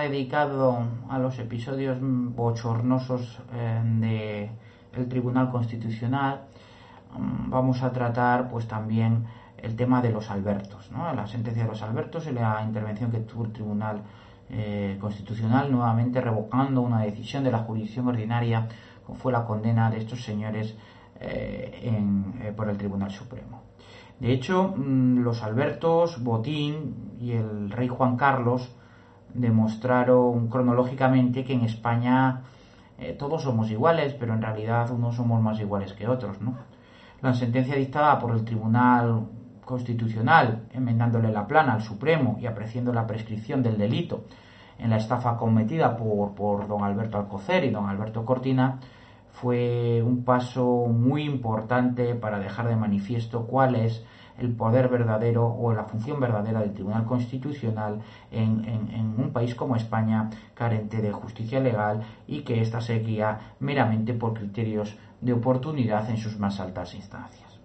dedicado a los episodios bochornosos eh, del Tribunal Constitucional, mm, vamos a tratar pues también el tema de los Albertos, ¿no? la sentencia de los Albertos y la intervención que tuvo el Tribunal eh, Constitucional nuevamente revocando una decisión de la jurisdicción ordinaria como fue la condena de estos señores eh, por el Tribunal Supremo. De hecho, mm, los Albertos, Botín y el rey Juan Carlos demostraron cronológicamente que en España eh, todos somos iguales, pero en realidad unos somos más iguales que otros. ¿no? La sentencia dictada por el Tribunal Constitucional, enmendándole la plana al Supremo y apreciando la prescripción del delito en la estafa cometida por, por don Alberto Alcocer y don Alberto Cortina, fue un paso muy importante para dejar de manifiesto cuál es el poder verdadero o la función verdadera del Tribunal Constitucional en, un país como España, carente de justicia legal y que ésta se guía meramente por criterios de oportunidad en sus más altas instancias.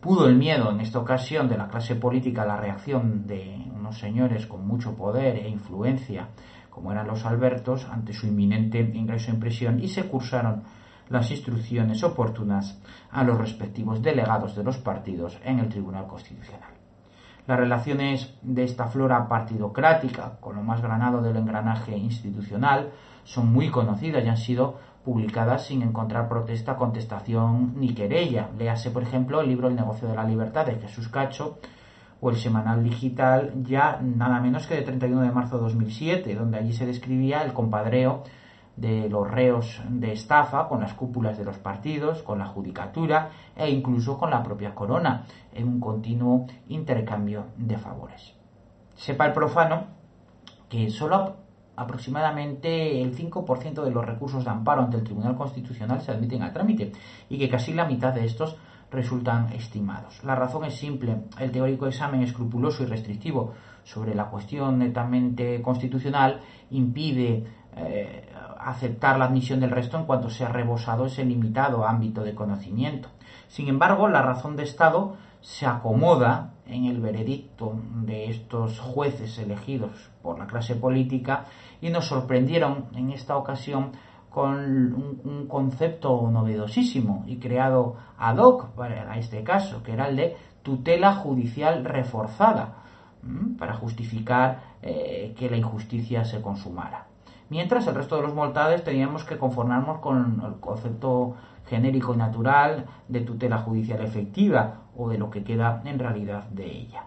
Pudo el miedo en esta ocasión de la clase política la reacción de unos señores con mucho poder e influencia, como eran los Albertos, ante su inminente ingreso en prisión y se cursaron las instrucciones oportunas a los respectivos delegados de los partidos en el Tribunal Constitucional. Las relaciones de esta flora partidocrática con lo más granado del engranaje institucional son muy conocidas y han sido publicadas sin encontrar protesta, contestación ni querella. Léase, por ejemplo, el libro El negocio de la libertad de Jesús Cacho o el semanal digital ya nada menos que de 31 de marzo de 2007, donde allí se describía el compadreo de los reos de estafa con las cúpulas de los partidos, con la judicatura e incluso con la propia corona, en un continuo intercambio de favores. Sepa el profano que solo aproximadamente el 5% de los recursos de amparo ante el Tribunal Constitucional se admiten al trámite y que casi la mitad de estos resultan estimados. La razón es simple. El teórico examen escrupuloso y restrictivo sobre la cuestión netamente constitucional impide eh, aceptar la admisión del resto en cuanto se ha rebosado ese limitado ámbito de conocimiento. Sin embargo, la razón de Estado se acomoda en el veredicto de estos jueces elegidos por la clase política y nos sorprendieron en esta ocasión con un, concepto novedosísimo y creado ad hoc para este caso, que era el de tutela judicial reforzada, para justificar eh, que la injusticia se consumara mientras el resto de los mortales teníamos que conformarnos con el concepto genérico y natural de tutela judicial efectiva o de lo que queda en realidad de ella.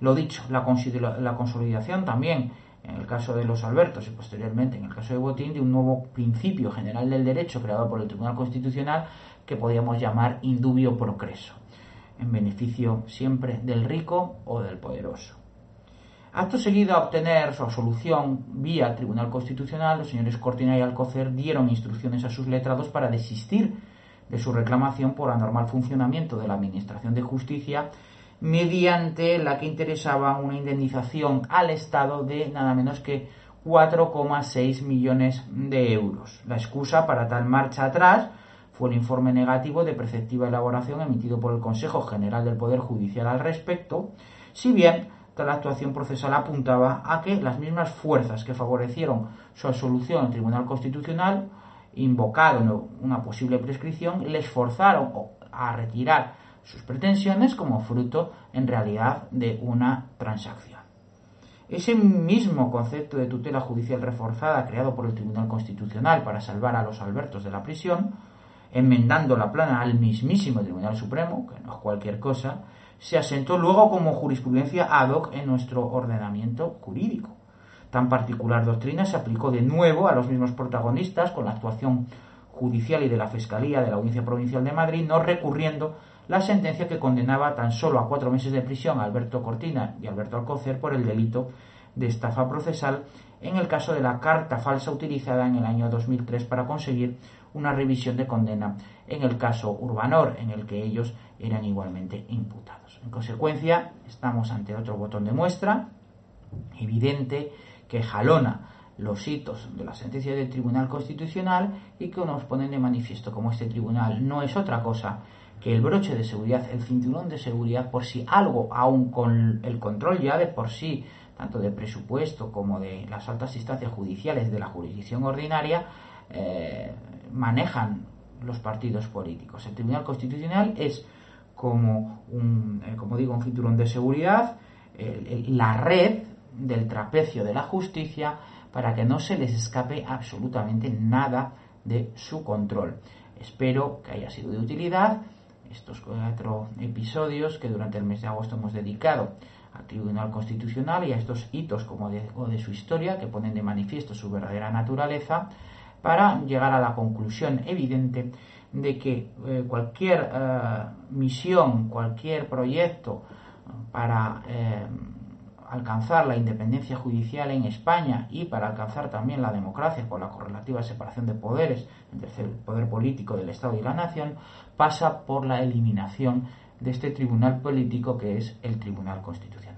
Lo dicho, la, consolidación también en el caso de los Albertos y posteriormente en el caso de Botín de un nuevo principio general del derecho creado por el Tribunal Constitucional que podríamos llamar indubio progreso, en beneficio siempre del rico o del poderoso. Acto seguido a obtener su absolución vía Tribunal Constitucional, los señores Cortina y Alcocer dieron instrucciones a sus letrados para desistir de su reclamación por anormal funcionamiento de la Administración de Justicia, mediante la que interesaba una indemnización al Estado de nada menos que 4,6 millones de euros. La excusa para tal marcha atrás fue el informe negativo de preceptiva elaboración emitido por el Consejo General del Poder Judicial al respecto, si bien la actuación procesal apuntaba a que las mismas fuerzas que favorecieron su absolución en Tribunal Constitucional, invocando una posible prescripción, les forzaron a retirar sus pretensiones como fruto en realidad de una transacción. Ese mismo concepto de tutela judicial reforzada creado por el Tribunal Constitucional para salvar a los Albertos de la prisión, enmendando la plana al mismísimo Tribunal Supremo, que no es cualquier cosa, se asentó luego como jurisprudencia ad hoc en nuestro ordenamiento jurídico. Tan particular doctrina se aplicó de nuevo a los mismos protagonistas con la actuación judicial y de la Fiscalía de la Audiencia Provincial de Madrid, no recurriendo la sentencia que condenaba tan solo a cuatro meses de prisión a Alberto Cortina y Alberto Alcocer por el delito de estafa procesal en el caso de la carta falsa utilizada en el año 2003 para conseguir una revisión de condena en el caso Urbanor, en el que ellos eran igualmente imputados. En consecuencia, estamos ante otro botón de muestra evidente que jalona los hitos de la sentencia del Tribunal Constitucional y que nos ponen de manifiesto como este tribunal no es otra cosa que el broche de seguridad, el cinturón de seguridad, por si algo, aun con el control ya de por sí tanto de presupuesto como de las altas instancias judiciales de la jurisdicción ordinaria, eh, manejan los partidos políticos. El Tribunal Constitucional es como un, eh, como digo, un cinturón de seguridad, la red del trapecio de la justicia para que no se les escape absolutamente nada de su control. Espero que haya sido de utilidad estos cuatro episodios que durante el mes de agosto hemos dedicado al Tribunal Constitucional y a estos hitos como de, de su historia que ponen de manifiesto su verdadera naturaleza para llegar a la conclusión evidente de que eh, cualquier eh, misión, cualquier proyecto para eh, alcanzar la independencia judicial en España y para alcanzar también la democracia por la correlativa separación de poderes entre el poder político del Estado y la nación, pasa por la eliminación de este tribunal político que es el Tribunal Constitucional.